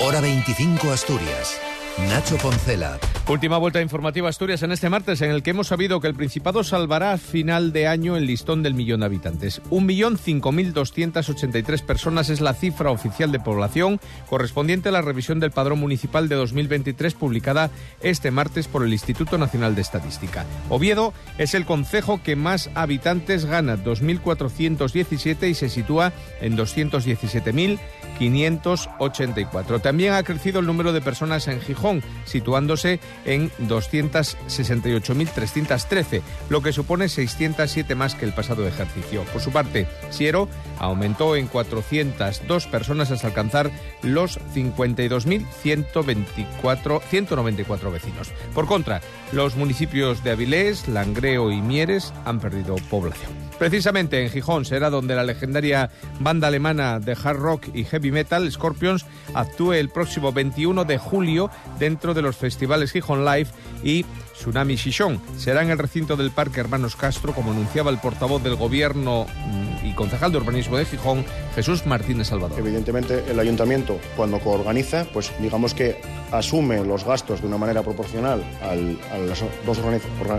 Hora 25 Asturias. Nacho Poncela. Última vuelta informativa Asturias en este martes, en el que hemos sabido que el Principado salvará a final de año el listón del millón de habitantes. Un millón cinco mil doscientas ochenta y tres personas es la cifra oficial de población correspondiente a la revisión del padrón municipal de 2023 publicada este martes por el Instituto Nacional de Estadística. Oviedo es el concejo que más habitantes gana, 2.417 y se sitúa en 217.584. También ha crecido el número de personas en Gijón, situándose en 268.313, lo que supone 607 más que el pasado ejercicio. Por su parte, Siero aumentó en 402 personas hasta alcanzar los 52.194 vecinos. Por contra, los municipios de Avilés, Langreo y Mieres han perdido población. Precisamente en Gijón será donde la legendaria banda alemana de hard rock y heavy metal, Scorpions, actúe el próximo 21 de julio dentro de los festivales Gijón Live y Tsunami Shishon. Será en el recinto del Parque Hermanos Castro, como anunciaba el portavoz del Gobierno mm, y concejal de urbanismo de Gijón, Jesús Martínez Salvador. Evidentemente, el ayuntamiento, cuando coorganiza, pues digamos que asume los gastos de una manera proporcional al, a, las dos,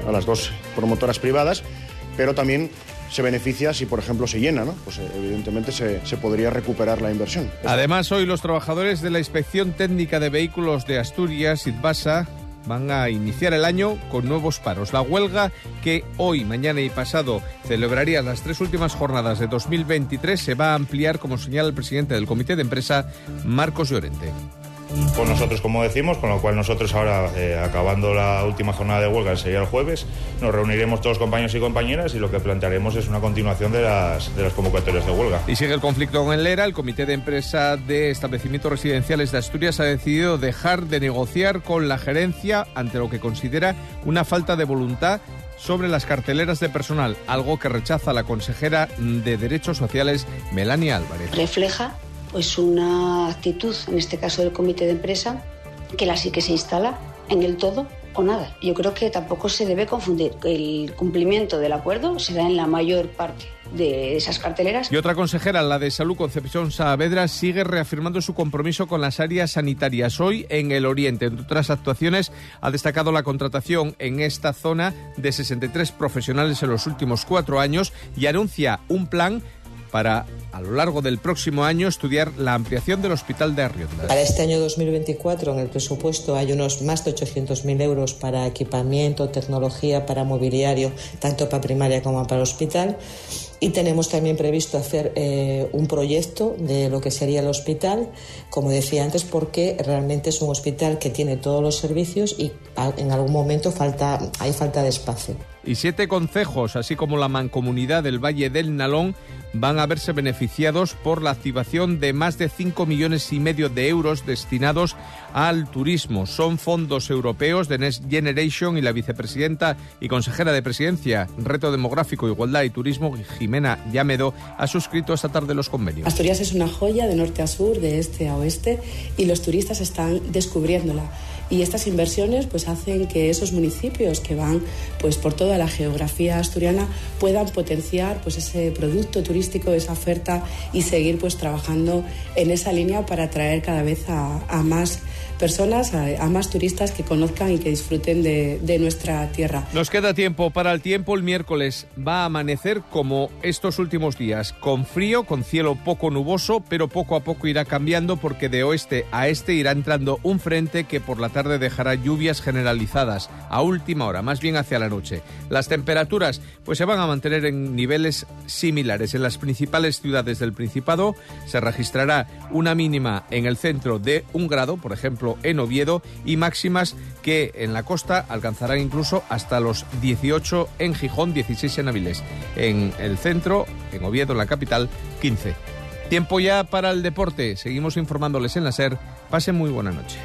a las dos promotoras privadas, pero también se beneficia si, por ejemplo, se llena, ¿no? Pues evidentemente se, se, podría recuperar la inversión. Además, hoy los trabajadores de la Inspección Técnica de Vehículos de Asturias, ITBASA, van a iniciar el año con nuevos paros. La huelga que hoy, mañana y pasado celebraría las tres últimas jornadas de 2023 se va a ampliar, como señala el presidente del comité de empresa, Marcos Llorente con nosotros, como decimos, con lo cual nosotros ahora, eh, acabando la última jornada de huelga, sería el jueves, nos reuniremos todos compañeros y compañeras y lo que plantearemos es una continuación de las, de las convocatorias de huelga. Y sigue el conflicto con el ERA. El Comité de Empresa de Establecimientos Residenciales de Asturias ha decidido dejar de negociar con la gerencia ante lo que considera una falta de voluntad sobre las carteleras de personal, algo que rechaza la consejera de Derechos Sociales, Melania Álvarez. Refleja pues una actitud, en este caso del comité de empresa, que la sí que se instala en el todo o nada. Yo creo que tampoco se debe confundir. El cumplimiento del acuerdo se da en la mayor parte de esas carteleras. Y otra consejera, la de Salud, Concepción Saavedra, sigue reafirmando su compromiso con las áreas sanitarias. Hoy en el Oriente, entre otras actuaciones, ha destacado la contratación en esta zona de 63 profesionales en los últimos cuatro años y anuncia un plan para a lo largo del próximo año estudiar la ampliación del hospital de Arriondas. Para este año 2024 en el presupuesto hay unos más de 800.000 euros para equipamiento, tecnología, para mobiliario, tanto para primaria como para hospital. Y tenemos también previsto hacer eh, un proyecto de lo que sería el hospital, como decía antes, porque realmente es un hospital que tiene todos los servicios y en algún momento falta, hay falta de espacio. Y siete concejos, así como la mancomunidad del Valle del Nalón, van a verse beneficiados por la activación de más de 5 millones y medio de euros destinados al turismo. Son fondos europeos de Next Generation y la vicepresidenta y consejera de presidencia, Reto Demográfico, Igualdad y Turismo, Jimena Llamedo, ha suscrito esta tarde los convenios. Asturias es una joya de norte a sur, de este a oeste, y los turistas están descubriéndola y estas inversiones pues hacen que esos municipios que van pues por toda la geografía asturiana puedan potenciar pues ese producto turístico, esa oferta y seguir pues trabajando en esa línea para atraer cada vez a, más personas, a, más turistas que conozcan y que disfruten de, de, nuestra tierra. Nos queda tiempo para el tiempo. El miércoles va a amanecer como estos últimos días, con frío, con cielo poco nuboso, pero poco a poco irá cambiando porque de oeste a este irá entrando un frente que por la dejará lluvias generalizadas a última hora, más bien hacia la noche. Las temperaturas pues se van a mantener en niveles similares. En las principales ciudades del Principado se registrará una mínima en el centro de un grado, por ejemplo, en Oviedo y máximas que en la costa alcanzarán incluso hasta los 18 en Gijón, 16 en Avilés. En el centro, en Oviedo, en la capital, 15. Tiempo ya para el deporte. Seguimos informándoles en la SER. Pasen muy buena noche.